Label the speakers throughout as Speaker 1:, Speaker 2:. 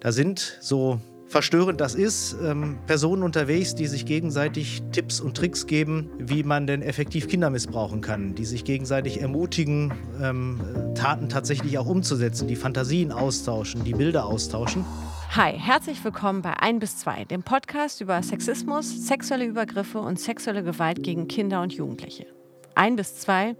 Speaker 1: Da sind so verstörend das ist, ähm, Personen unterwegs, die sich gegenseitig Tipps und Tricks geben, wie man denn effektiv Kinder missbrauchen kann, die sich gegenseitig ermutigen, ähm, Taten tatsächlich auch umzusetzen, die Fantasien austauschen, die Bilder austauschen.
Speaker 2: Hi, herzlich willkommen bei 1 bis 2, dem Podcast über Sexismus, sexuelle Übergriffe und sexuelle Gewalt gegen Kinder und Jugendliche. Ein bis zwei,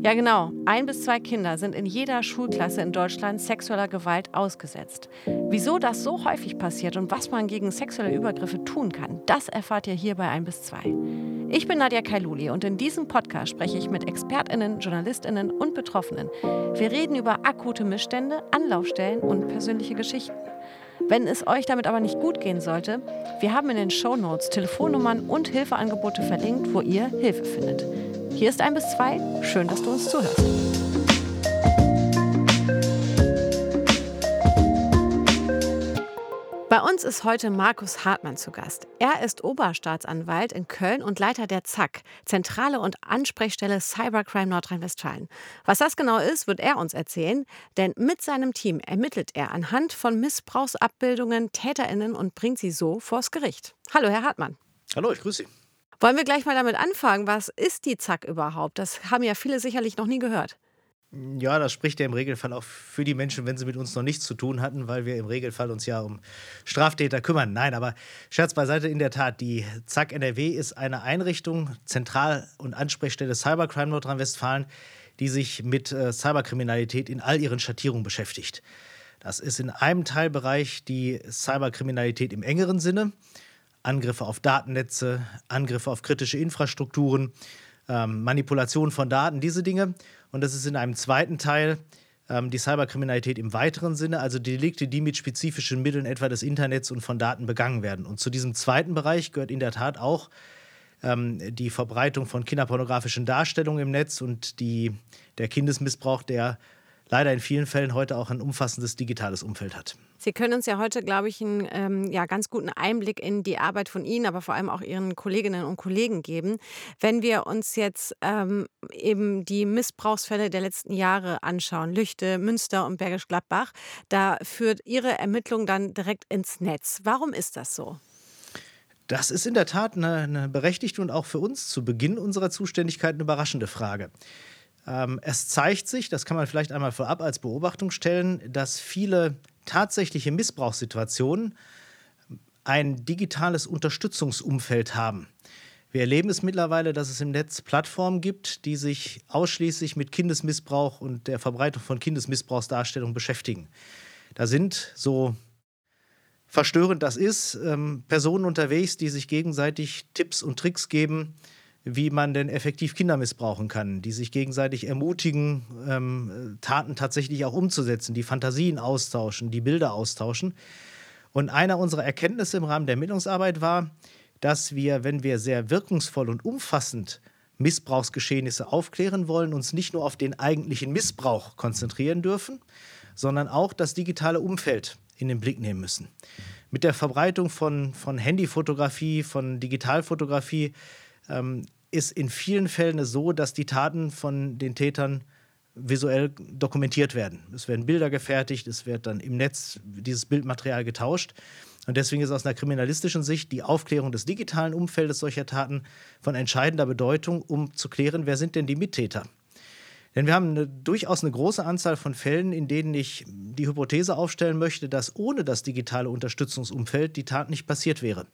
Speaker 2: ja genau, ein bis zwei Kinder sind in jeder Schulklasse in Deutschland sexueller Gewalt ausgesetzt. Wieso das so häufig passiert und was man gegen sexuelle Übergriffe tun kann, das erfahrt ihr hier bei ein bis zwei. Ich bin Nadja Kailuli und in diesem Podcast spreche ich mit ExpertInnen, JournalistInnen und Betroffenen. Wir reden über akute Missstände, Anlaufstellen und persönliche Geschichten. Wenn es euch damit aber nicht gut gehen sollte, wir haben in den Show Notes Telefonnummern und Hilfeangebote verlinkt, wo ihr Hilfe findet. Hier ist ein bis zwei. Schön, dass du uns zuhörst. Bei uns ist heute Markus Hartmann zu Gast. Er ist Oberstaatsanwalt in Köln und Leiter der ZAK, Zentrale und Ansprechstelle Cybercrime Nordrhein-Westfalen. Was das genau ist, wird er uns erzählen, denn mit seinem Team ermittelt er anhand von Missbrauchsabbildungen TäterInnen und bringt sie so vors Gericht. Hallo, Herr Hartmann.
Speaker 1: Hallo, ich grüße Sie.
Speaker 2: Wollen wir gleich mal damit anfangen? Was ist die Zack überhaupt? Das haben ja viele sicherlich noch nie gehört.
Speaker 1: Ja, das spricht ja im Regelfall auch für die Menschen, wenn sie mit uns noch nichts zu tun hatten, weil wir im Regelfall uns ja um Straftäter kümmern. Nein, aber Scherz beiseite, in der Tat, die ZAK NRW ist eine Einrichtung, Zentral- und Ansprechstelle Cybercrime Nordrhein-Westfalen, die sich mit äh, Cyberkriminalität in all ihren Schattierungen beschäftigt. Das ist in einem Teilbereich die Cyberkriminalität im engeren Sinne. Angriffe auf Datennetze, Angriffe auf kritische Infrastrukturen, ähm, Manipulation von Daten, diese Dinge. Und das ist in einem zweiten Teil ähm, die Cyberkriminalität im weiteren Sinne, also Delikte, die mit spezifischen Mitteln etwa des Internets und von Daten begangen werden. Und zu diesem zweiten Bereich gehört in der Tat auch ähm, die Verbreitung von kinderpornografischen Darstellungen im Netz und die, der Kindesmissbrauch, der leider in vielen Fällen heute auch ein umfassendes digitales Umfeld hat.
Speaker 2: Sie können uns ja heute, glaube ich, einen ähm, ja, ganz guten Einblick in die Arbeit von Ihnen, aber vor allem auch Ihren Kolleginnen und Kollegen geben. Wenn wir uns jetzt ähm, eben die Missbrauchsfälle der letzten Jahre anschauen, Lüchte, Münster und Bergisch Gladbach, da führt Ihre Ermittlung dann direkt ins Netz. Warum ist das so?
Speaker 1: Das ist in der Tat eine, eine berechtigte und auch für uns zu Beginn unserer Zuständigkeit eine überraschende Frage. Ähm, es zeigt sich, das kann man vielleicht einmal vorab als Beobachtung stellen, dass viele tatsächliche Missbrauchssituationen ein digitales Unterstützungsumfeld haben. Wir erleben es mittlerweile, dass es im Netz Plattformen gibt, die sich ausschließlich mit Kindesmissbrauch und der Verbreitung von Kindesmissbrauchsdarstellungen beschäftigen. Da sind, so verstörend das ist, ähm, Personen unterwegs, die sich gegenseitig Tipps und Tricks geben, wie man denn effektiv Kinder missbrauchen kann, die sich gegenseitig ermutigen, ähm, Taten tatsächlich auch umzusetzen, die Fantasien austauschen, die Bilder austauschen. Und einer unserer Erkenntnisse im Rahmen der Ermittlungsarbeit war, dass wir, wenn wir sehr wirkungsvoll und umfassend Missbrauchsgeschehnisse aufklären wollen, uns nicht nur auf den eigentlichen Missbrauch konzentrieren dürfen, sondern auch das digitale Umfeld in den Blick nehmen müssen. Mit der Verbreitung von, von Handyfotografie, von Digitalfotografie ähm, ist in vielen Fällen so, dass die Taten von den Tätern visuell dokumentiert werden. Es werden Bilder gefertigt, es wird dann im Netz dieses Bildmaterial getauscht. Und deswegen ist aus einer kriminalistischen Sicht die Aufklärung des digitalen Umfeldes solcher Taten von entscheidender Bedeutung, um zu klären, wer sind denn die Mittäter. Denn wir haben eine, durchaus eine große Anzahl von Fällen, in denen ich die Hypothese aufstellen möchte, dass ohne das digitale Unterstützungsumfeld die Tat nicht passiert wäre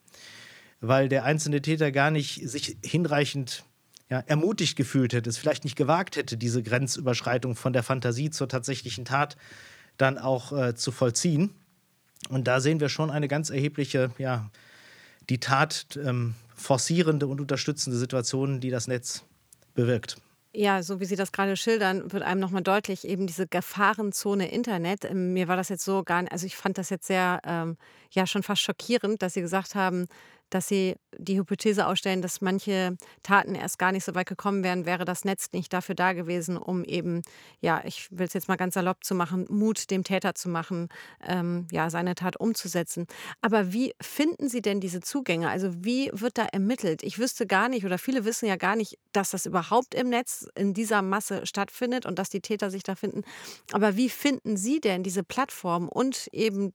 Speaker 1: weil der einzelne Täter gar nicht sich hinreichend ja, ermutigt gefühlt hätte, es vielleicht nicht gewagt hätte, diese Grenzüberschreitung von der Fantasie zur tatsächlichen Tat dann auch äh, zu vollziehen. Und da sehen wir schon eine ganz erhebliche, ja, die Tat ähm, forcierende und unterstützende Situation, die das Netz bewirkt.
Speaker 2: Ja, so wie Sie das gerade schildern, wird einem nochmal deutlich, eben diese Gefahrenzone Internet. Ähm, mir war das jetzt so gar nicht, also ich fand das jetzt sehr, ähm, ja, schon fast schockierend, dass Sie gesagt haben, dass sie die Hypothese ausstellen, dass manche Taten erst gar nicht so weit gekommen wären, wäre das Netz nicht dafür da gewesen, um eben, ja, ich will es jetzt mal ganz salopp zu machen, Mut dem Täter zu machen, ähm, ja, seine Tat umzusetzen. Aber wie finden Sie denn diese Zugänge? Also wie wird da ermittelt? Ich wüsste gar nicht oder viele wissen ja gar nicht, dass das überhaupt im Netz in dieser Masse stattfindet und dass die Täter sich da finden. Aber wie finden Sie denn diese Plattform und eben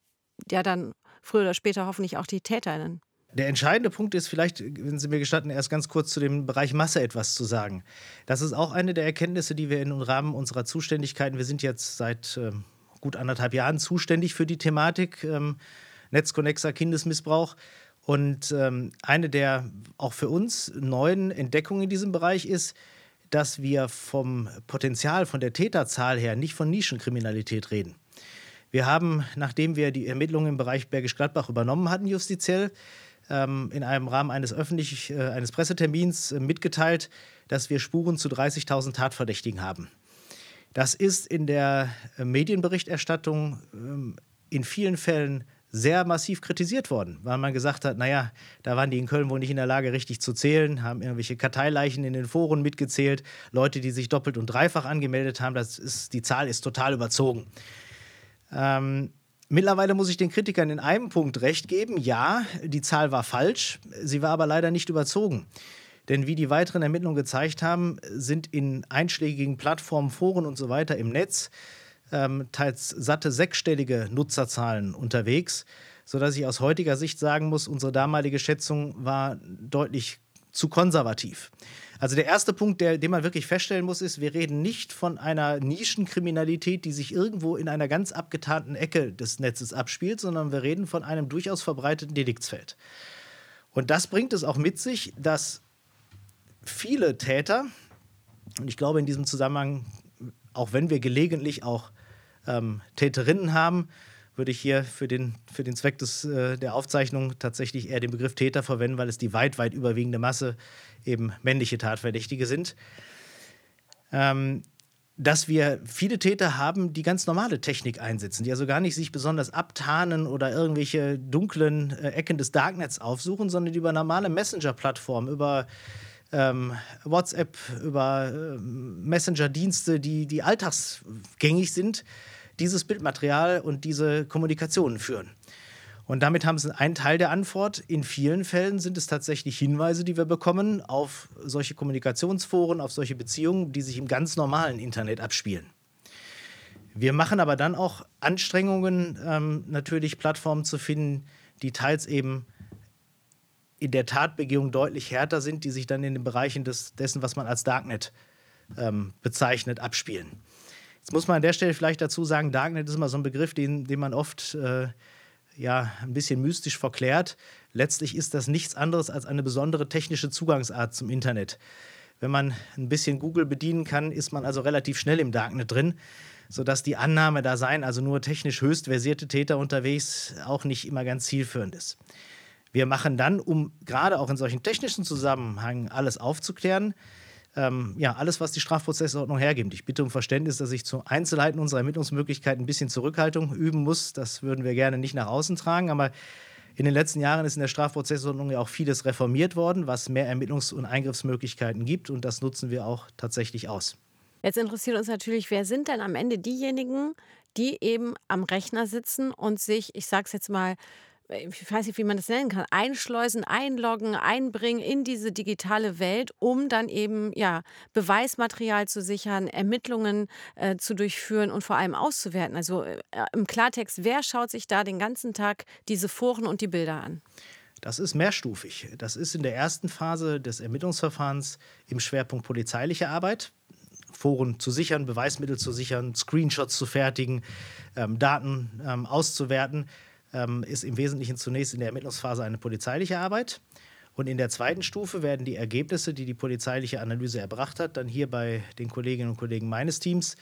Speaker 2: ja dann früher oder später hoffentlich auch die TäterInnen.
Speaker 1: Der entscheidende Punkt ist vielleicht, wenn Sie mir gestatten, erst ganz kurz zu dem Bereich Masse etwas zu sagen. Das ist auch eine der Erkenntnisse, die wir im Rahmen unserer Zuständigkeiten, wir sind jetzt seit äh, gut anderthalb Jahren zuständig für die Thematik ähm, Netzconnexer Kindesmissbrauch. Und ähm, eine der auch für uns neuen Entdeckungen in diesem Bereich ist, dass wir vom Potenzial, von der Täterzahl her nicht von Nischenkriminalität reden. Wir haben, nachdem wir die Ermittlungen im Bereich Bergisch Gladbach übernommen hatten, justiziell, ähm, in einem Rahmen eines öffentlich, äh, eines Pressetermins äh, mitgeteilt, dass wir Spuren zu 30.000 Tatverdächtigen haben. Das ist in der äh, Medienberichterstattung ähm, in vielen Fällen sehr massiv kritisiert worden, weil man gesagt hat, naja, da waren die in Köln wohl nicht in der Lage, richtig zu zählen, haben irgendwelche Karteileichen in den Foren mitgezählt, Leute, die sich doppelt und dreifach angemeldet haben, das ist, die Zahl ist total überzogen. Ähm, mittlerweile muss ich den Kritikern in einem Punkt recht geben, ja, die Zahl war falsch, sie war aber leider nicht überzogen. Denn wie die weiteren Ermittlungen gezeigt haben, sind in einschlägigen Plattformen, Foren und so weiter im Netz ähm, teils satte sechsstellige Nutzerzahlen unterwegs, sodass ich aus heutiger Sicht sagen muss, unsere damalige Schätzung war deutlich zu konservativ. Also der erste Punkt, der, den man wirklich feststellen muss, ist, wir reden nicht von einer Nischenkriminalität, die sich irgendwo in einer ganz abgetarnten Ecke des Netzes abspielt, sondern wir reden von einem durchaus verbreiteten Deliktsfeld. Und das bringt es auch mit sich, dass viele Täter, und ich glaube in diesem Zusammenhang, auch wenn wir gelegentlich auch ähm, Täterinnen haben, würde ich hier für den, für den Zweck des, äh, der Aufzeichnung tatsächlich eher den Begriff Täter verwenden, weil es die weit, weit überwiegende Masse eben männliche Tatverdächtige sind. Ähm, dass wir viele Täter haben, die ganz normale Technik einsetzen, die also gar nicht sich besonders abtarnen oder irgendwelche dunklen äh, Ecken des Darknets aufsuchen, sondern die über normale Messenger-Plattformen, über ähm, WhatsApp, über äh, Messenger-Dienste, die, die alltagsgängig sind, dieses Bildmaterial und diese Kommunikation führen. Und damit haben sie einen Teil der Antwort. In vielen Fällen sind es tatsächlich Hinweise, die wir bekommen auf solche Kommunikationsforen, auf solche Beziehungen, die sich im ganz normalen Internet abspielen. Wir machen aber dann auch Anstrengungen, ähm, natürlich Plattformen zu finden, die teils eben in der Tatbegehung deutlich härter sind, die sich dann in den Bereichen des, dessen, was man als Darknet ähm, bezeichnet, abspielen. Jetzt muss man an der Stelle vielleicht dazu sagen, Darknet ist immer so ein Begriff, den, den man oft äh, ja, ein bisschen mystisch verklärt. Letztlich ist das nichts anderes als eine besondere technische Zugangsart zum Internet. Wenn man ein bisschen Google bedienen kann, ist man also relativ schnell im Darknet drin, sodass die Annahme, da seien also nur technisch höchst versierte Täter unterwegs, auch nicht immer ganz zielführend ist. Wir machen dann, um gerade auch in solchen technischen Zusammenhängen alles aufzuklären, ähm, ja, alles, was die Strafprozessordnung hergibt. Ich bitte um Verständnis, dass ich zu Einzelheiten unserer Ermittlungsmöglichkeiten ein bisschen Zurückhaltung üben muss. Das würden wir gerne nicht nach außen tragen, aber in den letzten Jahren ist in der Strafprozessordnung ja auch vieles reformiert worden, was mehr Ermittlungs- und Eingriffsmöglichkeiten gibt und das nutzen wir auch tatsächlich aus.
Speaker 2: Jetzt interessiert uns natürlich, wer sind denn am Ende diejenigen, die eben am Rechner sitzen und sich, ich sage es jetzt mal, ich weiß nicht, wie man das nennen kann, einschleusen, einloggen, einbringen in diese digitale Welt, um dann eben ja Beweismaterial zu sichern, Ermittlungen äh, zu durchführen und vor allem auszuwerten. Also äh, im Klartext, wer schaut sich da den ganzen Tag diese Foren und die Bilder an?
Speaker 1: Das ist mehrstufig. Das ist in der ersten Phase des Ermittlungsverfahrens im Schwerpunkt polizeiliche Arbeit. Foren zu sichern, Beweismittel zu sichern, Screenshots zu fertigen, ähm, Daten ähm, auszuwerten ähm, ist im Wesentlichen zunächst in der Ermittlungsphase eine polizeiliche Arbeit. Und in der zweiten Stufe werden die Ergebnisse, die die polizeiliche Analyse erbracht hat, dann hier bei den Kolleginnen und Kollegen meines Teams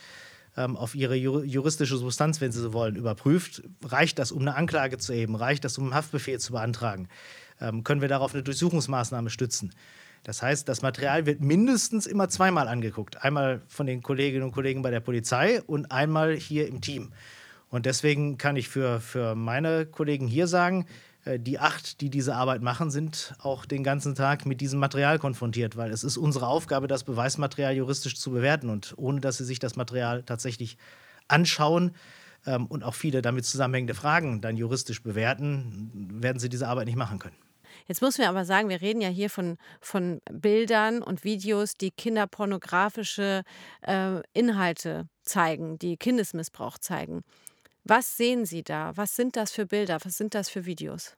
Speaker 1: ähm, auf ihre juristische Substanz, wenn sie so wollen, überprüft. Reicht das, um eine Anklage zu erheben? Reicht das, um einen Haftbefehl zu beantragen? Ähm, können wir darauf eine Durchsuchungsmaßnahme stützen? Das heißt, das Material wird mindestens immer zweimal angeguckt. Einmal von den Kolleginnen und Kollegen bei der Polizei und einmal hier im Team. Und deswegen kann ich für, für meine Kollegen hier sagen, äh, die acht, die diese Arbeit machen, sind auch den ganzen Tag mit diesem Material konfrontiert, weil es ist unsere Aufgabe, das Beweismaterial juristisch zu bewerten. Und ohne dass sie sich das Material tatsächlich anschauen ähm, und auch viele damit zusammenhängende Fragen dann juristisch bewerten, werden sie diese Arbeit nicht machen können.
Speaker 2: Jetzt muss man aber sagen, wir reden ja hier von, von Bildern und Videos, die kinderpornografische äh, Inhalte zeigen, die Kindesmissbrauch zeigen. Was sehen Sie da? Was sind das für Bilder? Was sind das für Videos?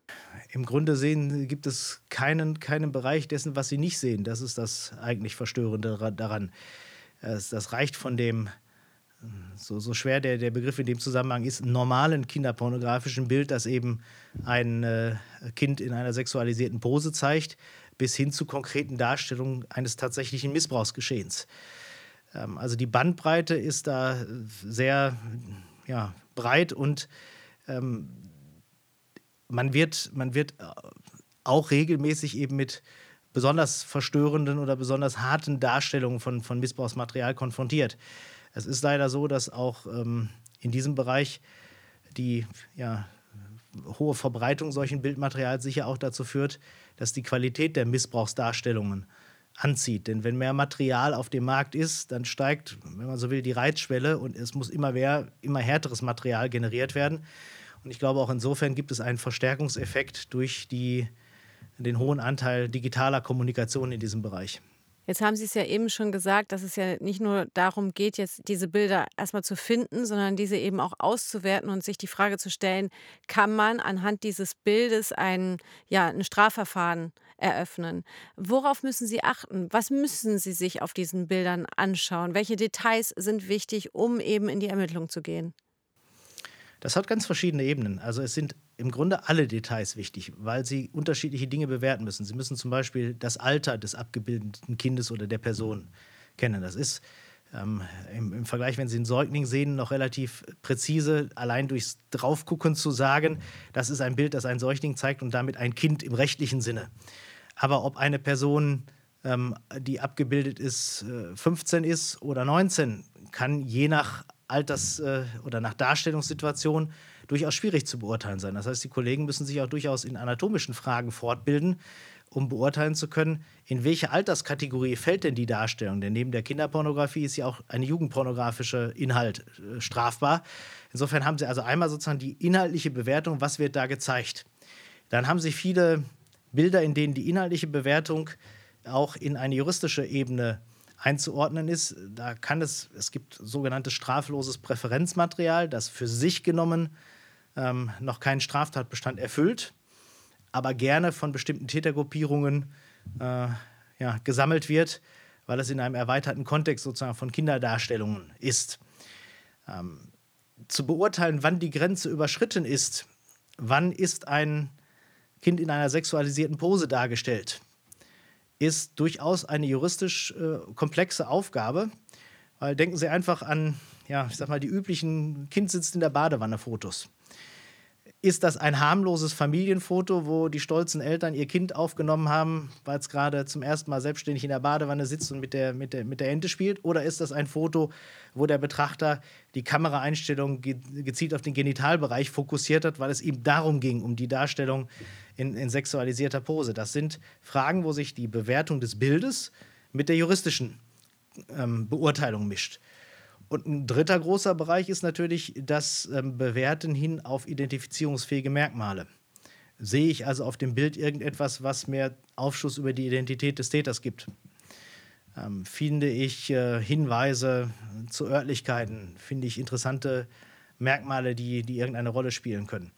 Speaker 1: Im Grunde sehen, gibt es keinen, keinen Bereich dessen, was Sie nicht sehen. Das ist das eigentlich Verstörende daran. Das reicht von dem, so, so schwer der, der Begriff in dem Zusammenhang ist, normalen kinderpornografischen Bild, das eben ein äh, Kind in einer sexualisierten Pose zeigt, bis hin zu konkreten Darstellungen eines tatsächlichen Missbrauchsgeschehens. Ähm, also die Bandbreite ist da sehr ja, breit und ähm, man, wird, man wird auch regelmäßig eben mit besonders verstörenden oder besonders harten Darstellungen von, von Missbrauchsmaterial konfrontiert. Es ist leider so, dass auch ähm, in diesem Bereich die ja, hohe Verbreitung solchen Bildmaterials sicher auch dazu führt, dass die Qualität der Missbrauchsdarstellungen anzieht. Denn wenn mehr Material auf dem Markt ist, dann steigt, wenn man so will, die Reizschwelle und es muss immer mehr, immer härteres Material generiert werden. Und ich glaube, auch insofern gibt es einen Verstärkungseffekt durch die, den hohen Anteil digitaler Kommunikation in diesem Bereich.
Speaker 2: Jetzt haben Sie es ja eben schon gesagt, dass es ja nicht nur darum geht, jetzt diese Bilder erstmal zu finden, sondern diese eben auch auszuwerten und sich die Frage zu stellen, kann man anhand dieses Bildes ein, ja, ein Strafverfahren eröffnen? Worauf müssen Sie achten? Was müssen Sie sich auf diesen Bildern anschauen? Welche Details sind wichtig, um eben in die Ermittlung zu gehen?
Speaker 1: Das hat ganz verschiedene Ebenen. Also es sind im Grunde alle Details wichtig, weil sie unterschiedliche Dinge bewerten müssen. Sie müssen zum Beispiel das Alter des abgebildeten Kindes oder der Person kennen. Das ist ähm, im, im, Vergleich, wenn Sie einen Säugling sehen, noch relativ präzise, allein durchs Draufgucken zu sagen, das ist ein Bild, das ein Säugling zeigt und damit ein Kind im rechtlichen Sinne. Aber ob eine Person, ähm, die abgebildet ist, 15 äh, ist oder 19, kann je nach Alters- äh, oder nach Darstellungssituation durchaus schwierig zu beurteilen sein. Das heißt, die Kollegen müssen sich auch durchaus in anatomischen Fragen fortbilden, um beurteilen zu können, in welche Alterskategorie fällt denn die Darstellung. Denn neben der Kinderpornografie ist ja auch ein jugendpornografischer Inhalt äh, strafbar. Insofern haben Sie also einmal sozusagen die inhaltliche Bewertung, was wird da gezeigt. Dann haben Sie viele Bilder, in denen die inhaltliche Bewertung auch in eine juristische Ebene einzuordnen ist. Da kann es, es gibt sogenanntes strafloses Präferenzmaterial, das für sich genommen ähm, noch keinen Straftatbestand erfüllt, aber gerne von bestimmten Tätergruppierungen äh, ja, gesammelt wird, weil es in einem erweiterten Kontext sozusagen von Kinderdarstellungen ist. Ähm, zu beurteilen, wann die Grenze überschritten ist, wann ist ein Kind in einer sexualisierten Pose dargestellt, ist durchaus eine juristisch äh, komplexe Aufgabe. Weil denken Sie einfach an, ja, ich sag mal, die üblichen Kind sitzt in der Badewanne Fotos. Ist das ein harmloses Familienfoto, wo die stolzen Eltern ihr Kind aufgenommen haben, weil es gerade zum ersten Mal selbstständig in der Badewanne sitzt und mit der, mit, der, mit der Ente spielt? Oder ist das ein Foto, wo der Betrachter die Kameraeinstellung gezielt auf den Genitalbereich fokussiert hat, weil es ihm darum ging, um die Darstellung in, in sexualisierter Pose? Das sind Fragen, wo sich die Bewertung des Bildes mit der juristischen ähm, Beurteilung mischt. Und ein dritter großer Bereich ist natürlich das ähm, Bewerten hin auf identifizierungsfähige Merkmale. Sehe ich also auf dem Bild irgendetwas, was mir Aufschluss über die Identität des Täters gibt? Ähm, finde ich äh, Hinweise zu Örtlichkeiten? Finde ich interessante Merkmale, die, die irgendeine Rolle spielen können?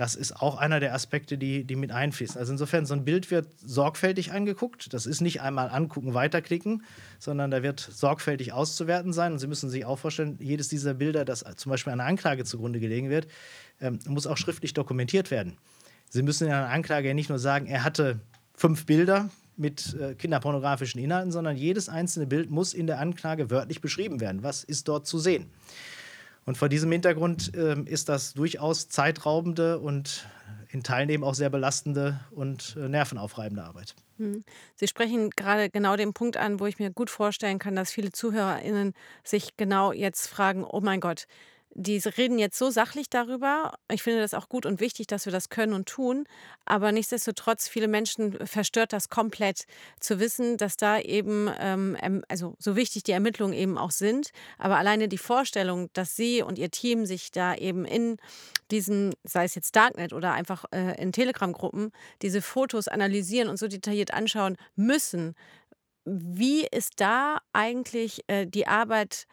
Speaker 1: Das ist auch einer der Aspekte, die, die mit einfließen. Also insofern, so ein Bild wird sorgfältig angeguckt. Das ist nicht einmal angucken, weiterklicken, sondern da wird sorgfältig auszuwerten sein. Und Sie müssen sich auch vorstellen, jedes dieser Bilder, das zum Beispiel einer Anklage zugrunde gelegen wird, ähm, muss auch schriftlich dokumentiert werden. Sie müssen in einer Anklage ja nicht nur sagen, er hatte fünf Bilder mit äh, kinderpornografischen Inhalten, sondern jedes einzelne Bild muss in der Anklage wörtlich beschrieben werden. Was ist dort zu sehen? Und vor diesem Hintergrund äh, ist das durchaus zeitraubende und in Teilen auch sehr belastende und äh, nervenaufreibende Arbeit.
Speaker 2: Hm. Sie sprechen gerade genau den Punkt an, wo ich mir gut vorstellen kann, dass viele ZuhörerInnen sich genau jetzt fragen: Oh mein Gott, die reden jetzt so sachlich darüber. Ich finde das auch gut und wichtig, dass wir das können und tun. Aber nichtsdestotrotz, viele Menschen verstört das komplett zu wissen, dass da eben, ähm, also so wichtig die Ermittlungen eben auch sind. Aber alleine die Vorstellung, dass Sie und Ihr Team sich da eben in diesem, sei es jetzt Darknet oder einfach äh, in Telegram-Gruppen, diese Fotos analysieren und so detailliert anschauen müssen. Wie ist da eigentlich äh, die Arbeit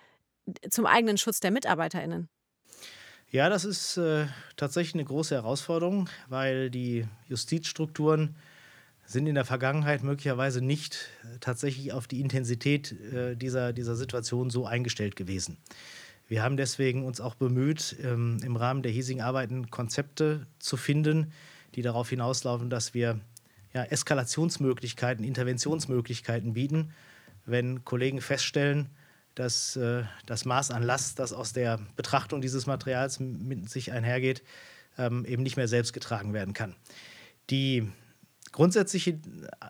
Speaker 2: zum eigenen Schutz der MitarbeiterInnen?
Speaker 1: Ja, das ist äh, tatsächlich eine große Herausforderung, weil die Justizstrukturen sind in der Vergangenheit möglicherweise nicht äh, tatsächlich auf die Intensität äh, dieser, dieser Situation so eingestellt gewesen. Wir haben deswegen uns auch bemüht, ähm, im Rahmen der hiesigen Arbeiten Konzepte zu finden, die darauf hinauslaufen, dass wir ja, Eskalationsmöglichkeiten, Interventionsmöglichkeiten bieten, wenn Kollegen feststellen, dass äh, das Maß an Last, das aus der Betrachtung dieses Materials mit sich einhergeht, ähm, eben nicht mehr selbst getragen werden kann. Die grundsätzliche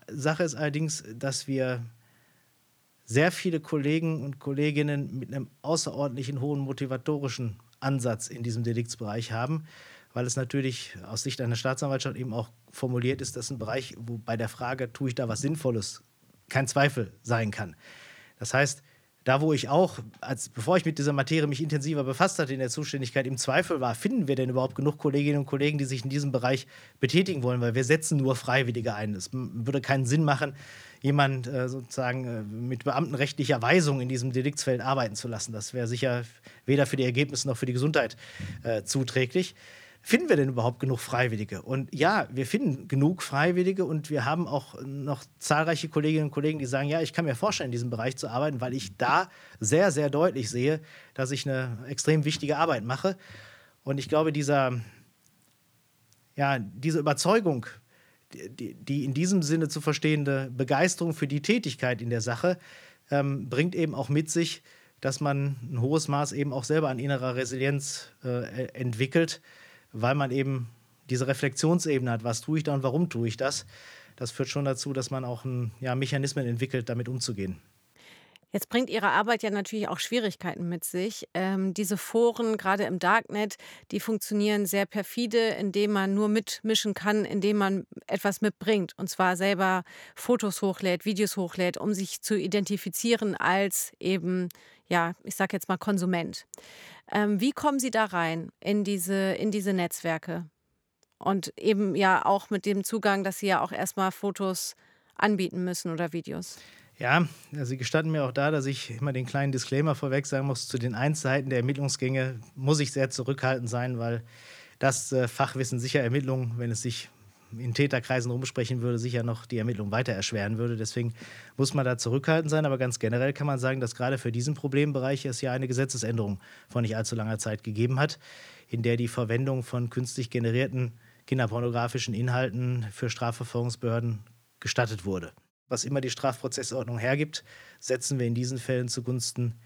Speaker 1: Sache ist allerdings, dass wir sehr viele Kollegen und Kolleginnen mit einem außerordentlichen hohen motivatorischen Ansatz in diesem Deliktsbereich haben, weil es natürlich aus Sicht einer Staatsanwaltschaft eben auch formuliert ist, dass ein Bereich, wo bei der Frage, tue ich da was Sinnvolles, kein Zweifel sein kann. Das heißt, da wo ich auch, als bevor ich mit dieser Materie mich intensiver befasst hatte in der Zuständigkeit, im Zweifel war, finden wir denn überhaupt genug Kolleginnen und Kollegen, die sich in diesem Bereich betätigen wollen, weil wir setzen nur Freiwillige ein. Es würde keinen Sinn machen, jemand äh, sozusagen äh, mit beamtenrechtlicher Weisung in diesem Deliktsfeld arbeiten zu lassen. Das wäre sicher weder für die Ergebnisse noch für die Gesundheit äh, zuträglich finden wir denn überhaupt genug Freiwillige? Und ja, wir finden genug Freiwillige und wir haben auch noch zahlreiche Kolleginnen und Kollegen, die sagen, ja, ich kann mir vorstellen, in diesem Bereich zu arbeiten, weil ich da sehr, sehr deutlich sehe, dass ich eine extrem wichtige Arbeit mache. Und ich glaube, dieser, ja, diese Überzeugung, die, die in diesem Sinne zu verstehende Begeisterung für die Tätigkeit in der Sache ähm, bringt eben auch mit sich, dass man ein hohes Maß eben auch selber an innerer Resilienz äh, entwickelt weil man eben diese Reflexionsebene hat, was tue ich da und warum tue ich das. Das führt schon dazu, dass man auch ein, ja, Mechanismen entwickelt, damit umzugehen.
Speaker 2: Jetzt bringt Ihre Arbeit ja natürlich auch Schwierigkeiten mit sich. Ähm, diese Foren, gerade im Darknet, die funktionieren sehr perfide, indem man nur mitmischen kann, indem man etwas mitbringt. Und zwar selber Fotos hochlädt, Videos hochlädt, um sich zu identifizieren als eben, ja, ich sage jetzt mal Konsument. Ähm, wie kommen Sie da rein in diese, in diese Netzwerke? Und eben ja auch mit dem Zugang, dass Sie ja auch erstmal Fotos anbieten müssen oder Videos.
Speaker 1: Ja, also Sie gestatten mir auch da, dass ich immer den kleinen Disclaimer vorweg sagen muss, zu den Einzelheiten der Ermittlungsgänge muss ich sehr zurückhaltend sein, weil das äh, Fachwissen sicher Ermittlungen, wenn es sich in Täterkreisen rumsprechen würde, sicher noch die Ermittlung weiter erschweren würde. Deswegen muss man da zurückhaltend sein. Aber ganz generell kann man sagen, dass gerade für diesen Problembereich es ja eine Gesetzesänderung vor nicht allzu langer Zeit gegeben hat, in der die Verwendung von künstlich generierten kinderpornografischen Inhalten für Strafverfolgungsbehörden gestattet wurde. Was immer die Strafprozessordnung hergibt, setzen wir in diesen Fällen zugunsten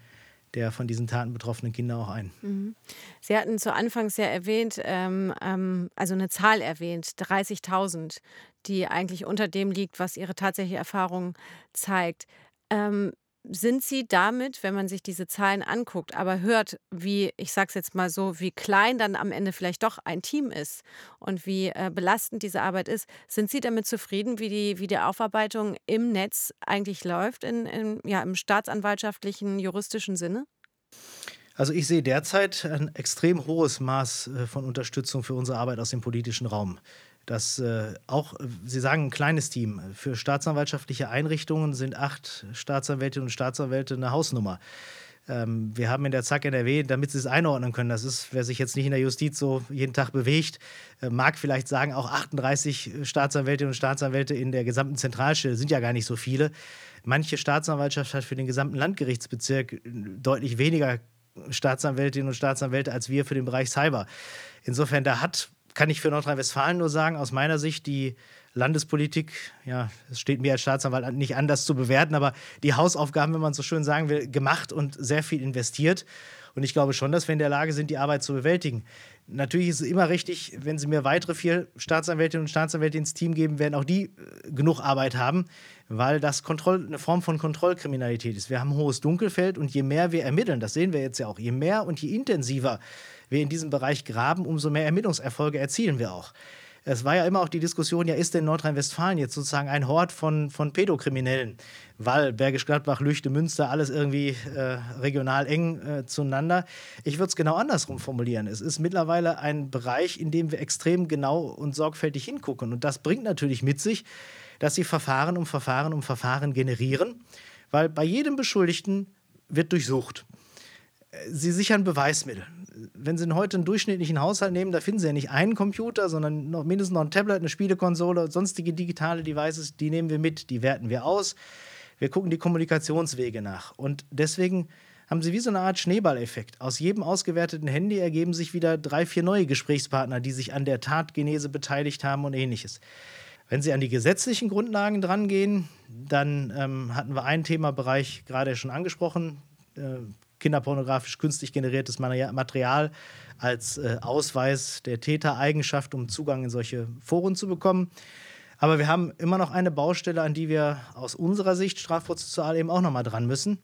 Speaker 1: der von diesen Taten betroffenen Kinder auch ein. Mhm.
Speaker 2: Sie hatten zu Anfangs ja erwähnt, ähm, ähm, also eine Zahl erwähnt, 30.000, die eigentlich unter dem liegt, was Ihre tatsächliche Erfahrung zeigt. Ähm, sind Sie damit, wenn man sich diese Zahlen anguckt, aber hört, wie, ich sage es jetzt mal so, wie klein dann am Ende vielleicht doch ein Team ist und wie äh, belastend diese Arbeit ist, sind Sie damit zufrieden, wie die, wie die Aufarbeitung im Netz eigentlich läuft, in, in, ja, im staatsanwaltschaftlichen, juristischen Sinne?
Speaker 1: Also ich sehe derzeit ein extrem hohes Maß äh, von Unterstützung für unsere Arbeit aus dem politischen Raum dass äh, auch, Sie sagen, ein kleines Team. Für staatsanwaltschaftliche Einrichtungen sind acht Staatsanwältinnen und Staatsanwälte eine Hausnummer. Ähm, wir haben in der ZAK NRW, damit Sie es einordnen können, das ist, wer sich jetzt nicht in der Justiz so jeden Tag bewegt, äh, mag vielleicht sagen, auch 38 Staatsanwältinnen und Staatsanwälte in der gesamten Zentralstelle sind ja gar nicht so viele. Manche Staatsanwaltschaft hat für den gesamten Landgerichtsbezirk deutlich weniger Staatsanwältinnen und Staatsanwälte als wir für den Bereich Cyber. Insofern, da hat kann ich für Nordrhein-Westfalen nur sagen, aus meiner Sicht, die Landespolitik, ja, es steht mir als Staatsanwalt nicht anders zu bewerten, aber die Hausaufgaben, wenn man so schön sagen will, gemacht und sehr viel investiert. Und ich glaube schon, dass wir in der Lage sind, die Arbeit zu bewältigen. Natürlich ist es immer richtig, wenn Sie mir weitere vier Staatsanwältinnen und Staatsanwälte ins Team geben, werden auch die äh, genug Arbeit haben, weil das Kontroll, eine Form von Kontrollkriminalität ist. Wir haben ein hohes Dunkelfeld und je mehr wir ermitteln, das sehen wir jetzt ja auch, je mehr und je intensiver wir in diesem Bereich graben, umso mehr Ermittlungserfolge erzielen wir auch. Es war ja immer auch die Diskussion, ja, ist denn Nordrhein-Westfalen jetzt sozusagen ein Hort von, von Pädokriminellen? Weil Bergisch Gladbach, Lüchte, Münster, alles irgendwie äh, regional eng äh, zueinander. Ich würde es genau andersrum formulieren. Es ist mittlerweile ein Bereich, in dem wir extrem genau und sorgfältig hingucken. Und das bringt natürlich mit sich, dass sie Verfahren um Verfahren um Verfahren generieren, weil bei jedem Beschuldigten wird durchsucht. Sie sichern Beweismittel. Wenn Sie heute einen durchschnittlichen Haushalt nehmen, da finden Sie ja nicht einen Computer, sondern noch mindestens noch ein Tablet, eine Spielekonsole, sonstige digitale Devices, die nehmen wir mit, die werten wir aus. Wir gucken die Kommunikationswege nach. Und deswegen haben Sie wie so eine Art Schneeballeffekt. Aus jedem ausgewerteten Handy ergeben sich wieder drei, vier neue Gesprächspartner, die sich an der Tatgenese beteiligt haben und ähnliches. Wenn Sie an die gesetzlichen Grundlagen drangehen, dann ähm, hatten wir einen Themabereich gerade schon angesprochen, äh, kinderpornografisch künstlich generiertes Material als äh, Ausweis der Tätereigenschaft, um Zugang in solche Foren zu bekommen. Aber wir haben immer noch eine Baustelle, an die wir aus unserer Sicht strafprozessual eben auch nochmal dran müssen.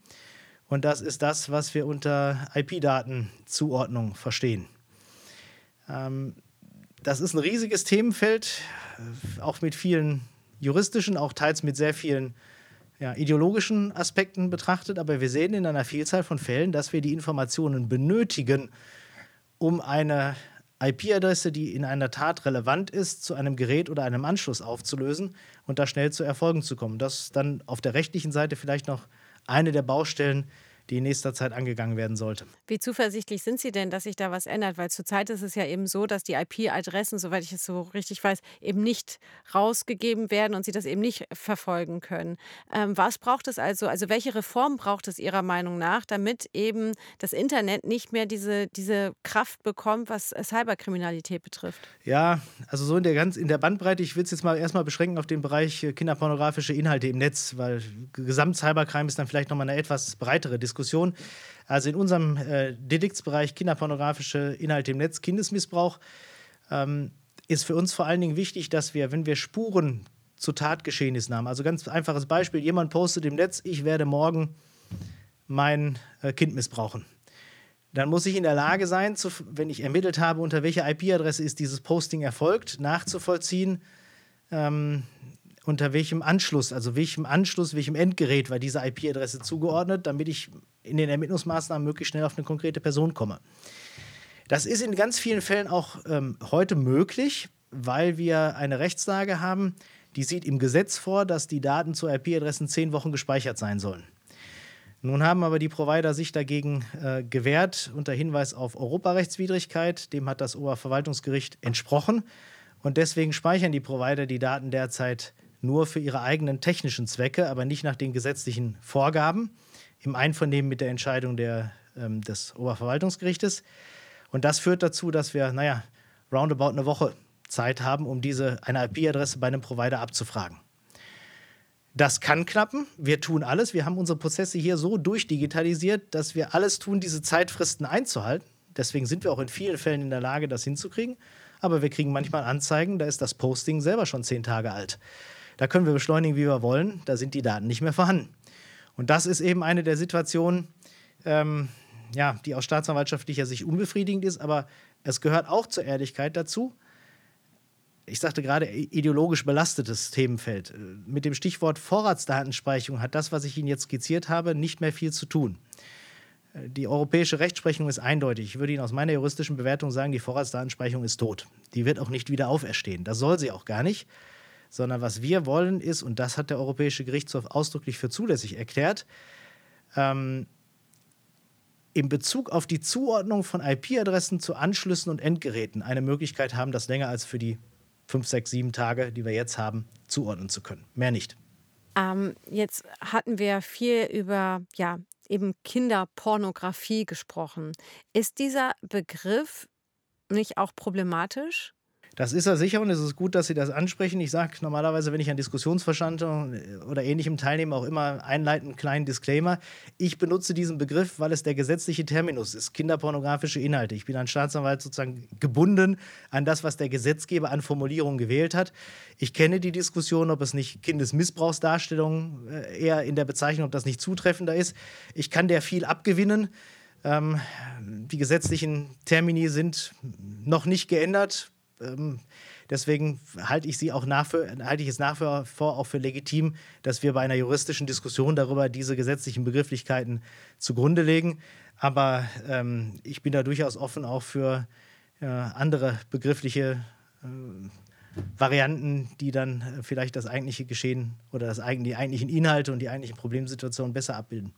Speaker 1: Und das ist das, was wir unter IP-Datenzuordnung verstehen. Ähm, das ist ein riesiges Themenfeld, äh, auch mit vielen juristischen, auch teils mit sehr vielen ja, ideologischen Aspekten betrachtet. Aber wir sehen in einer Vielzahl von Fällen, dass wir die Informationen benötigen, um eine IP-Adresse, die in einer Tat relevant ist, zu einem Gerät oder einem Anschluss aufzulösen und da schnell zu Erfolgen zu kommen. Das ist dann auf der rechtlichen Seite vielleicht noch eine der Baustellen, die in nächster Zeit angegangen werden sollte.
Speaker 2: Wie zuversichtlich sind Sie denn, dass sich da was ändert? Weil zurzeit ist es ja eben so, dass die IP-Adressen, soweit ich es so richtig weiß, eben nicht rausgegeben werden und Sie das eben nicht verfolgen können. Ähm, was braucht es also? Also welche Reform braucht es Ihrer Meinung nach, damit eben das Internet nicht mehr diese, diese Kraft bekommt, was Cyberkriminalität betrifft?
Speaker 1: Ja, also so in der ganz in der Bandbreite, ich will es jetzt mal erstmal beschränken auf den Bereich äh, kinderpornografische Inhalte im Netz, weil Gesamt-Cybercrime ist dann vielleicht nochmal eine etwas breitere Diskussion. Diskussion. Also in unserem äh, Deliktsbereich kinderpornografische Inhalte im Netz, Kindesmissbrauch, ähm, ist für uns vor allen Dingen wichtig, dass wir, wenn wir Spuren zu Tatgeschehnissen haben, also ganz einfaches Beispiel, jemand postet im Netz, ich werde morgen mein äh, Kind missbrauchen. Dann muss ich in der Lage sein, zu, wenn ich ermittelt habe, unter welcher IP-Adresse ist dieses Posting erfolgt, nachzuvollziehen, ähm, unter welchem Anschluss, also welchem Anschluss, welchem Endgerät war diese IP-Adresse zugeordnet, damit ich in den Ermittlungsmaßnahmen möglichst schnell auf eine konkrete Person komme. Das ist in ganz vielen Fällen auch ähm, heute möglich, weil wir eine Rechtslage haben, die sieht im Gesetz vor, dass die Daten zu IP-Adressen zehn Wochen gespeichert sein sollen. Nun haben aber die Provider sich dagegen äh, gewehrt unter Hinweis auf Europarechtswidrigkeit. Dem hat das Oberverwaltungsgericht entsprochen. Und deswegen speichern die Provider die Daten derzeit nur für ihre eigenen technischen Zwecke, aber nicht nach den gesetzlichen Vorgaben, im Einvernehmen mit der Entscheidung der, ähm, des Oberverwaltungsgerichtes. Und das führt dazu, dass wir, naja, roundabout eine Woche Zeit haben, um diese, eine IP-Adresse bei einem Provider abzufragen. Das kann klappen. Wir tun alles. Wir haben unsere Prozesse hier so durchdigitalisiert, dass wir alles tun, diese Zeitfristen einzuhalten. Deswegen sind wir auch in vielen Fällen in der Lage, das hinzukriegen. Aber wir kriegen manchmal Anzeigen, da ist das Posting selber schon zehn Tage alt. Da können wir beschleunigen, wie wir wollen. Da sind die Daten nicht mehr vorhanden. Und das ist eben eine der Situationen, ähm, ja, die aus staatsanwaltschaftlicher Sicht unbefriedigend ist. Aber es gehört auch zur Ehrlichkeit dazu. Ich sagte gerade, ideologisch belastetes Themenfeld. Mit dem Stichwort Vorratsdatenspeicherung hat das, was ich Ihnen jetzt skizziert habe, nicht mehr viel zu tun. Die europäische Rechtsprechung ist eindeutig. Ich würde Ihnen aus meiner juristischen Bewertung sagen, die Vorratsdatenspeicherung ist tot. Die wird auch nicht wieder auferstehen. Das soll sie auch gar nicht sondern was wir wollen ist, und das hat der Europäische Gerichtshof ausdrücklich für zulässig erklärt, ähm, in Bezug auf die Zuordnung von IP-Adressen zu Anschlüssen und Endgeräten eine Möglichkeit haben, das länger als für die fünf, sechs, sieben Tage, die wir jetzt haben, zuordnen zu können. Mehr nicht.
Speaker 2: Ähm, jetzt hatten wir viel über ja, eben Kinderpornografie gesprochen. Ist dieser Begriff nicht auch problematisch?
Speaker 1: Das ist er sicher und es ist gut, dass Sie das ansprechen. Ich sage normalerweise, wenn ich an Diskussionsverstanden oder ähnlichem teilnehme, auch immer einleitend einen kleinen Disclaimer. Ich benutze diesen Begriff, weil es der gesetzliche Terminus ist, kinderpornografische Inhalte. Ich bin als Staatsanwalt sozusagen gebunden an das, was der Gesetzgeber an Formulierungen gewählt hat. Ich kenne die Diskussion, ob es nicht Kindesmissbrauchsdarstellungen äh, eher in der Bezeichnung, ob das nicht zutreffender ist. Ich kann der viel abgewinnen. Ähm, die gesetzlichen Termini sind noch nicht geändert ähm, deswegen halte ich sie auch nach für, halte ich es nach wie vor auch für legitim, dass wir bei einer juristischen Diskussion darüber diese gesetzlichen Begrifflichkeiten zugrunde legen. Aber ähm, ich bin da durchaus offen auch für äh, andere begriffliche äh, Varianten, die dann äh, vielleicht das eigentliche Geschehen oder das, die eigentlichen Inhalte und die eigentlichen Problemsituationen besser abbilden.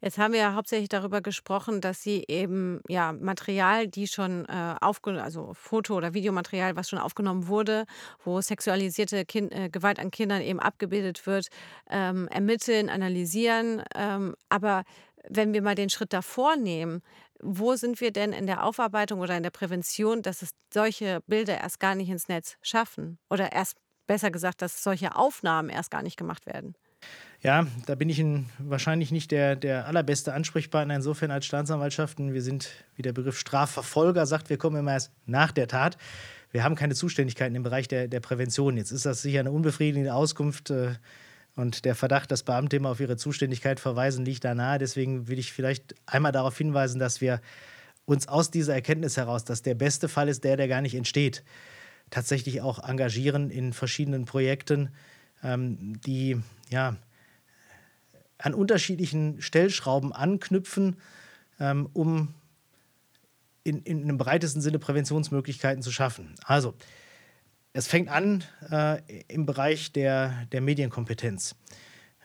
Speaker 2: Jetzt haben wir ja hauptsächlich darüber gesprochen, dass Sie eben ja Material, die schon äh, aufgenommen, also Foto- oder Videomaterial, was schon aufgenommen wurde, wo sexualisierte kind äh, Gewalt an Kindern eben abgebildet wird, ähm, ermitteln, analysieren. Ähm, aber wenn wir mal den Schritt davor nehmen, wo sind wir denn in der Aufarbeitung oder in der Prävention, dass es solche Bilder erst gar nicht ins Netz schaffen? Oder erst besser gesagt, dass solche Aufnahmen erst gar nicht gemacht werden?
Speaker 1: Ja, da bin ich in, wahrscheinlich nicht der, der allerbeste Ansprechpartner insofern als Staatsanwaltschaften. Wir sind, wie der Begriff Strafverfolger sagt, wir kommen immer erst nach der Tat. Wir haben keine Zuständigkeiten im Bereich der, der Prävention. Jetzt ist das sicher eine unbefriedigende Auskunft. Äh, und der Verdacht, dass Beamte immer auf ihre Zuständigkeit verweisen, liegt da nahe. Deswegen will ich vielleicht einmal darauf hinweisen, dass wir uns aus dieser Erkenntnis heraus, dass der beste Fall ist der, der gar nicht entsteht, tatsächlich auch engagieren in verschiedenen Projekten, ähm, die ja an unterschiedlichen Stellschrauben anknüpfen, ähm, um in, in einem breitesten Sinne Präventionsmöglichkeiten zu schaffen. Also, es fängt an äh, im Bereich der, der Medienkompetenz.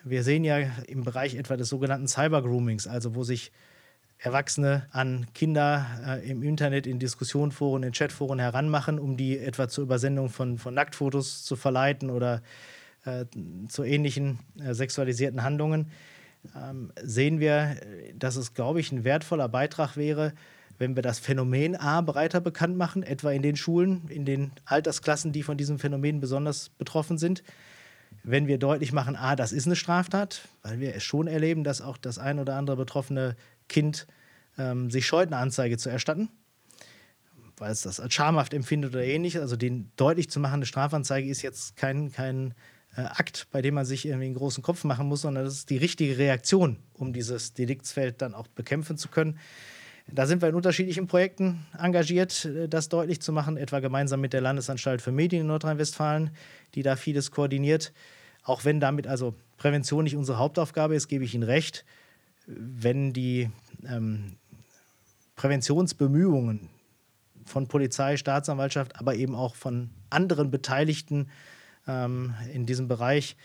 Speaker 1: Wir sehen ja im Bereich etwa des sogenannten Cybergroomings, also wo sich Erwachsene an Kinder äh, im Internet, in Diskussionsforen, in Chatforen heranmachen, um die etwa zur Übersendung von, von Nacktfotos zu verleiten oder äh, zu ähnlichen äh, sexualisierten Handlungen, ähm, sehen wir, dass es, glaube ich, ein wertvoller Beitrag wäre, wenn wir das Phänomen A breiter bekannt machen, etwa in den Schulen, in den Altersklassen, die von diesem Phänomen besonders betroffen sind. Wenn wir deutlich machen, A, das ist eine Straftat, weil wir es schon erleben, dass auch das ein oder andere betroffene Kind ähm, sich scheut, eine Anzeige zu erstatten, weil es das als schamhaft empfindet oder ähnlich. Also den deutlich zu machende Strafanzeige ist jetzt kein, kein äh, Akt, bei dem man sich irgendwie einen großen Kopf machen muss, sondern das ist die richtige Reaktion, um dieses Deliktsfeld dann auch bekämpfen zu können. Da sind wir in unterschiedlichen Projekten engagiert, äh, das deutlich zu machen, etwa gemeinsam mit der Landesanstalt für Medien in Nordrhein-Westfalen, die da vieles koordiniert. Auch wenn damit also Prävention nicht unsere Hauptaufgabe ist, gebe ich Ihnen recht. Wenn die ähm, Präventionsbemühungen von Polizei, Staatsanwaltschaft, aber eben auch von anderen Beteiligten ähm, in diesem Bereich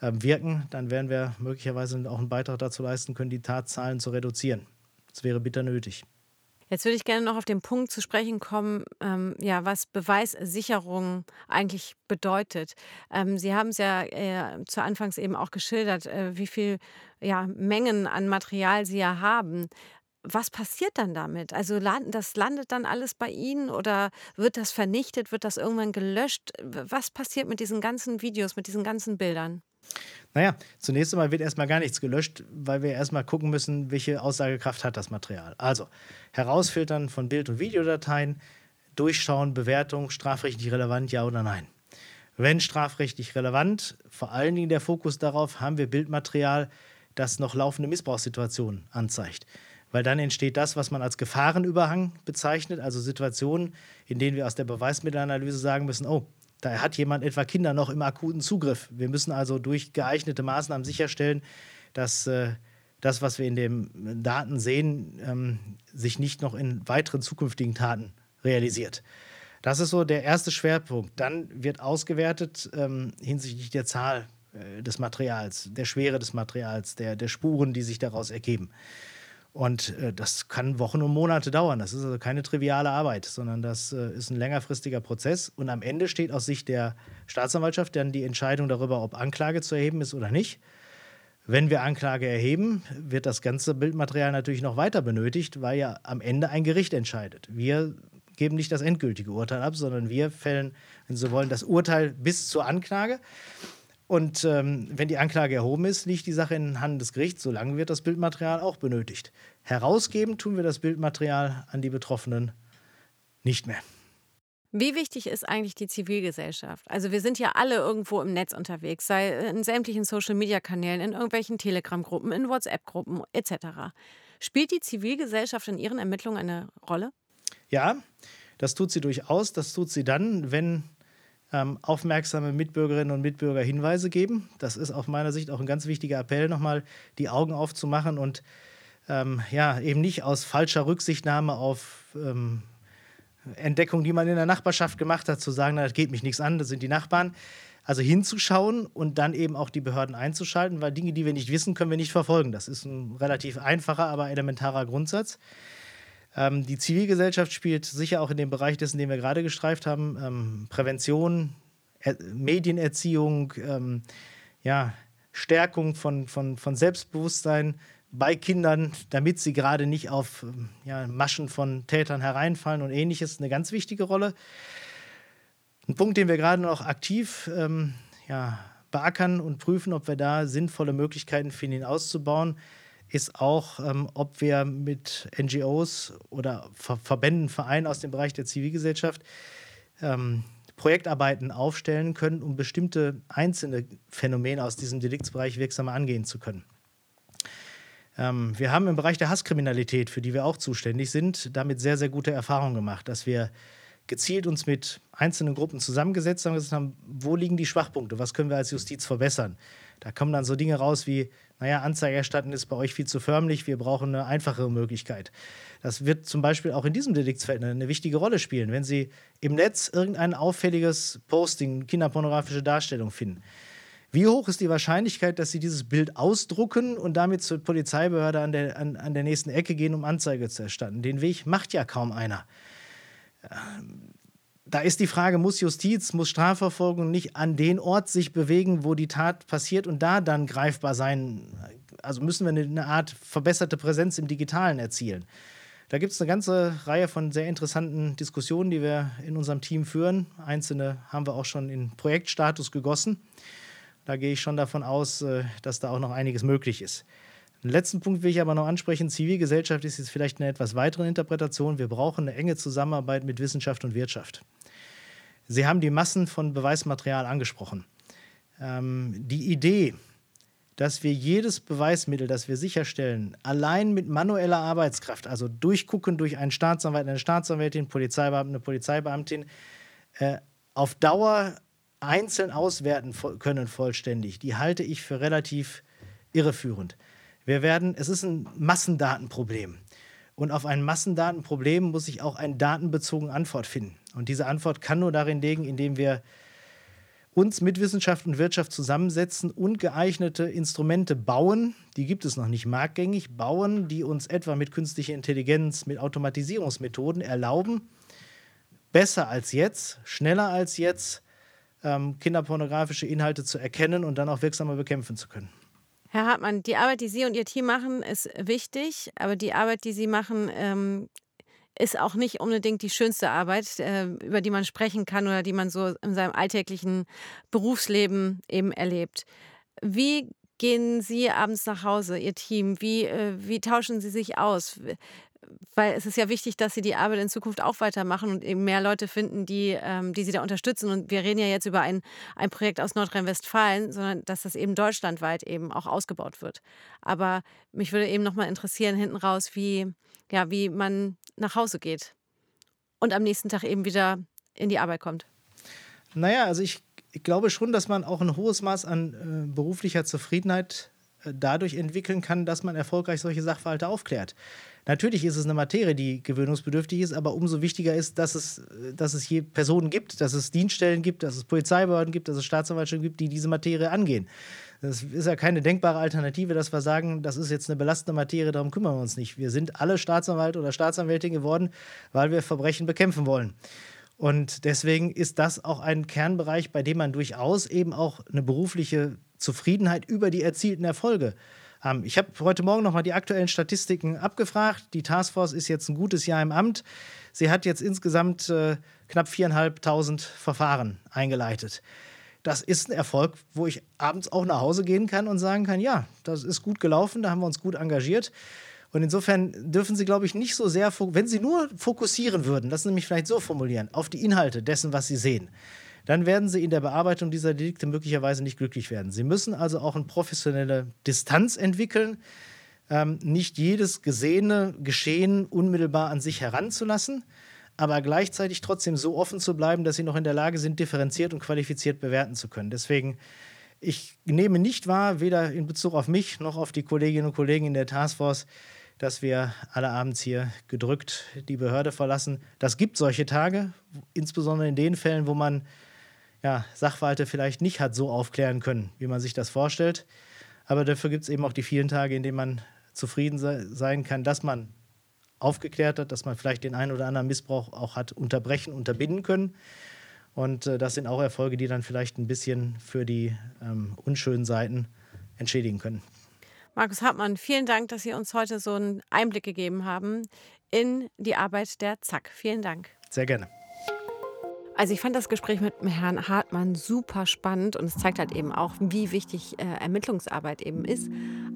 Speaker 1: ähm, wirken, dann werden wir möglicherweise auch einen Beitrag dazu leisten können, die Tatzahlen zu reduzieren. Das wäre bitter nötig.
Speaker 2: Jetzt würde ich gerne noch auf den Punkt zu sprechen kommen, ähm, ja, was Beweissicherung eigentlich bedeutet. Ähm, Sie haben es ja äh, zu Anfangs eben auch geschildert, äh, wie viel ja, Mengen an Material Sie ja haben. Was passiert dann damit? Also das landet dann alles bei Ihnen oder wird das vernichtet? Wird das irgendwann gelöscht? Was passiert mit diesen ganzen Videos, mit diesen ganzen Bildern?
Speaker 1: Naja, zunächst einmal wird erstmal gar nichts gelöscht, weil wir erstmal gucken müssen, welche Aussagekraft hat das Material. Also herausfiltern von Bild- und Videodateien, durchschauen, Bewertung, strafrechtlich relevant, ja oder nein. Wenn strafrechtlich relevant, vor allen Dingen der Fokus darauf, haben wir Bildmaterial, das noch laufende Missbrauchssituationen anzeigt weil dann entsteht das, was man als Gefahrenüberhang bezeichnet, also Situationen, in denen wir aus der Beweismittelanalyse sagen müssen, oh, da hat jemand etwa Kinder noch im akuten Zugriff. Wir müssen also durch geeignete Maßnahmen sicherstellen, dass äh, das, was wir in den Daten sehen, ähm, sich nicht noch in weiteren zukünftigen Taten realisiert. Das ist so der erste Schwerpunkt. Dann wird ausgewertet ähm, hinsichtlich der Zahl äh, des Materials, der Schwere des Materials, der, der Spuren, die sich daraus ergeben. Und äh, das kann Wochen und Monate dauern. Das ist also keine triviale Arbeit, sondern das äh, ist ein längerfristiger Prozess. Und am Ende steht aus Sicht der Staatsanwaltschaft dann die Entscheidung darüber, ob Anklage zu erheben ist oder nicht. Wenn wir Anklage erheben, wird das ganze Bildmaterial natürlich noch weiter benötigt, weil ja am Ende ein Gericht entscheidet. Wir geben nicht das endgültige Urteil ab, sondern wir fällen, wenn Sie wollen, das Urteil bis zur Anklage. Und ähm, wenn die Anklage erhoben ist, liegt die Sache in Hand des Gerichts. Solange wird das Bildmaterial auch benötigt. Herausgeben tun wir das Bildmaterial an die Betroffenen nicht mehr.
Speaker 2: Wie wichtig ist eigentlich die Zivilgesellschaft? Also wir sind ja alle irgendwo im Netz unterwegs, sei in sämtlichen Social-Media-Kanälen, in irgendwelchen Telegram-Gruppen, in WhatsApp-Gruppen etc. Spielt die Zivilgesellschaft in Ihren Ermittlungen eine Rolle?
Speaker 1: Ja, das tut sie durchaus. Das tut sie dann, wenn ähm, aufmerksame Mitbürgerinnen und Mitbürger Hinweise geben. Das ist aus meiner Sicht auch ein ganz wichtiger Appell, nochmal die Augen aufzumachen und ähm, ja, eben nicht aus falscher Rücksichtnahme auf ähm, Entdeckung, die man in der Nachbarschaft gemacht hat, zu sagen, na, das geht mich nichts an, das sind die Nachbarn. Also hinzuschauen und dann eben auch die Behörden einzuschalten, weil Dinge, die wir nicht wissen, können wir nicht verfolgen. Das ist ein relativ einfacher, aber elementarer Grundsatz. Ähm, die Zivilgesellschaft spielt sicher auch in dem Bereich dessen, den wir gerade gestreift haben, ähm, Prävention, er Medienerziehung, ähm, ja, Stärkung von, von, von Selbstbewusstsein bei Kindern, damit sie gerade nicht auf ähm, ja, Maschen von Tätern hereinfallen und ähnliches, eine ganz wichtige Rolle. Ein Punkt, den wir gerade noch aktiv ähm, ja, beackern und prüfen, ob wir da sinnvolle Möglichkeiten finden, ihn auszubauen, ist auch, ähm, ob wir mit NGOs oder Ver Verbänden, Vereinen aus dem Bereich der Zivilgesellschaft ähm, Projektarbeiten aufstellen können, um bestimmte einzelne Phänomene aus diesem Deliktsbereich wirksamer angehen zu können. Ähm, wir haben im Bereich der Hasskriminalität, für die wir auch zuständig sind, damit sehr, sehr gute Erfahrungen gemacht, dass wir gezielt uns mit einzelnen Gruppen zusammengesetzt haben und gesagt haben, wo liegen die Schwachpunkte, was können wir als Justiz verbessern. Da kommen dann so Dinge raus wie, naja, Anzeige erstatten ist bei euch viel zu förmlich, wir brauchen eine einfachere Möglichkeit. Das wird zum Beispiel auch in diesem Deliktsfeld eine wichtige Rolle spielen, wenn Sie im Netz irgendein auffälliges Posting, kinderpornografische Darstellung finden. Wie hoch ist die Wahrscheinlichkeit, dass Sie dieses Bild ausdrucken und damit zur Polizeibehörde an der, an, an der nächsten Ecke gehen, um Anzeige zu erstatten? Den Weg macht ja kaum einer da ist die Frage, muss Justiz, muss Strafverfolgung nicht an den Ort sich bewegen, wo die Tat passiert und da dann greifbar sein? Also müssen wir eine Art verbesserte Präsenz im Digitalen erzielen. Da gibt es eine ganze Reihe von sehr interessanten Diskussionen, die wir in unserem Team führen. Einzelne haben wir auch schon in Projektstatus gegossen. Da gehe ich schon davon aus, äh, dass da auch noch einiges möglich ist. Den letzten Punkt will ich aber noch ansprechen. Zivilgesellschaft ist jetzt vielleicht eine etwas weitere Interpretation. Wir brauchen eine enge Zusammenarbeit mit Wissenschaft und Wirtschaft. Sie haben die Massen von Beweismaterial angesprochen. Ähm, die Idee, dass wir jedes Beweismittel, das wir sicherstellen, allein mit manueller Arbeitskraft, also durchgucken durch einen Staatsanwalt, eine Staatsanwältin, Polizeibeamten, eine Polizeibeamtin, äh, auf Dauer einzeln auswerten können vollständig, die halte ich für relativ irreführend. Wir werden, es ist ein Massendatenproblem. Und auf ein Massendatenproblem muss ich auch eine datenbezogene Antwort finden. Und diese Antwort kann nur darin liegen, indem wir uns mit Wissenschaft und Wirtschaft zusammensetzen und geeignete Instrumente bauen, die gibt es noch nicht marktgängig, bauen, die uns etwa mit künstlicher Intelligenz, mit Automatisierungsmethoden erlauben, besser als jetzt, schneller als jetzt, ähm, kinderpornografische Inhalte zu erkennen und dann auch wirksamer bekämpfen zu können.
Speaker 2: Herr Hartmann, die Arbeit, die Sie und Ihr Team machen, ist wichtig, aber die Arbeit, die Sie machen, ähm, ist auch nicht unbedingt die schönste Arbeit, äh, über die man sprechen kann oder die man so in seinem alltäglichen Berufsleben eben erlebt. Wie gehen Sie abends nach Hause, Ihr Team? Wie, äh, wie tauschen Sie sich aus? Weil es ist ja wichtig, dass sie die Arbeit in Zukunft auch weitermachen und eben mehr Leute finden, die, ähm, die sie da unterstützen. Und wir reden ja jetzt über ein, ein Projekt aus Nordrhein-Westfalen, sondern dass das eben deutschlandweit eben auch ausgebaut wird. Aber mich würde eben nochmal interessieren, hinten raus, wie, ja, wie man nach Hause geht und am nächsten Tag eben wieder in die Arbeit kommt.
Speaker 1: Naja, also ich, ich glaube schon, dass man auch ein hohes Maß an äh, beruflicher Zufriedenheit äh, dadurch entwickeln kann, dass man erfolgreich solche Sachverhalte aufklärt. Natürlich ist es eine Materie, die gewöhnungsbedürftig ist, aber umso wichtiger ist, dass es, dass es hier Personen gibt, dass es Dienststellen gibt, dass es Polizeibehörden gibt, dass es Staatsanwaltschaften gibt, die diese Materie angehen. Das ist ja keine denkbare Alternative, dass wir sagen, das ist jetzt eine belastende Materie, darum kümmern wir uns nicht. Wir sind alle Staatsanwalt oder Staatsanwältin geworden, weil wir Verbrechen bekämpfen wollen. Und deswegen ist das auch ein Kernbereich, bei dem man durchaus eben auch eine berufliche Zufriedenheit über die erzielten Erfolge haben. Ich habe heute Morgen noch mal die aktuellen Statistiken abgefragt. Die Taskforce ist jetzt ein gutes Jahr im Amt. Sie hat jetzt insgesamt äh, knapp viereinhalbtausend Verfahren eingeleitet. Das ist ein Erfolg, wo ich abends auch nach Hause gehen kann und sagen kann, ja, das ist gut gelaufen, da haben wir uns gut engagiert. Und insofern dürfen Sie, glaube ich, nicht so sehr, wenn Sie nur fokussieren würden, lassen Sie mich vielleicht so formulieren, auf die Inhalte dessen, was Sie sehen, dann werden sie in der Bearbeitung dieser Delikte möglicherweise nicht glücklich werden. Sie müssen also auch eine professionelle Distanz entwickeln, ähm, nicht jedes gesehene Geschehen unmittelbar an sich heranzulassen, aber gleichzeitig trotzdem so offen zu bleiben, dass sie noch in der Lage sind, differenziert und qualifiziert bewerten zu können. Deswegen, ich nehme nicht wahr, weder in Bezug auf mich noch auf die Kolleginnen und Kollegen in der Taskforce, dass wir alle abends hier gedrückt die Behörde verlassen. Das gibt solche Tage, insbesondere in den Fällen, wo man ja, Sachverhalte vielleicht nicht hat so aufklären können, wie man sich das vorstellt. Aber dafür gibt es eben auch die vielen Tage, in denen man zufrieden sein kann, dass man aufgeklärt hat, dass man vielleicht den einen oder anderen Missbrauch auch hat unterbrechen, unterbinden können. Und äh, das sind auch Erfolge, die dann vielleicht ein bisschen für die ähm, unschönen Seiten entschädigen können.
Speaker 2: Markus Hartmann, vielen Dank, dass Sie uns heute so einen Einblick gegeben haben in die Arbeit der ZAK. Vielen Dank.
Speaker 1: Sehr gerne.
Speaker 2: Also ich fand das Gespräch mit Herrn Hartmann super spannend und es zeigt halt eben auch, wie wichtig äh, Ermittlungsarbeit eben ist.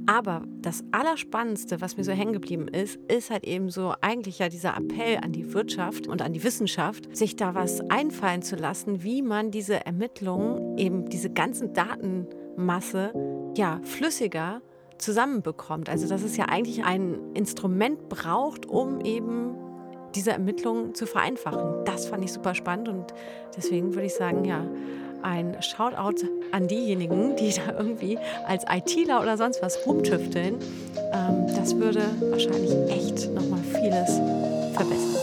Speaker 2: Aber das Allerspannendste, was mir so hängen geblieben ist, ist halt eben so eigentlich ja dieser Appell an die Wirtschaft und an die Wissenschaft, sich da was einfallen zu lassen, wie man diese Ermittlungen, eben diese ganzen Datenmasse, ja, flüssiger zusammenbekommt. Also dass es ja eigentlich ein Instrument braucht, um eben diese Ermittlungen zu vereinfachen. Das fand ich super spannend und deswegen würde ich sagen, ja, ein Shoutout an diejenigen, die da irgendwie als ITler oder sonst was rumtüfteln. Ähm, das würde wahrscheinlich echt nochmal vieles verbessern.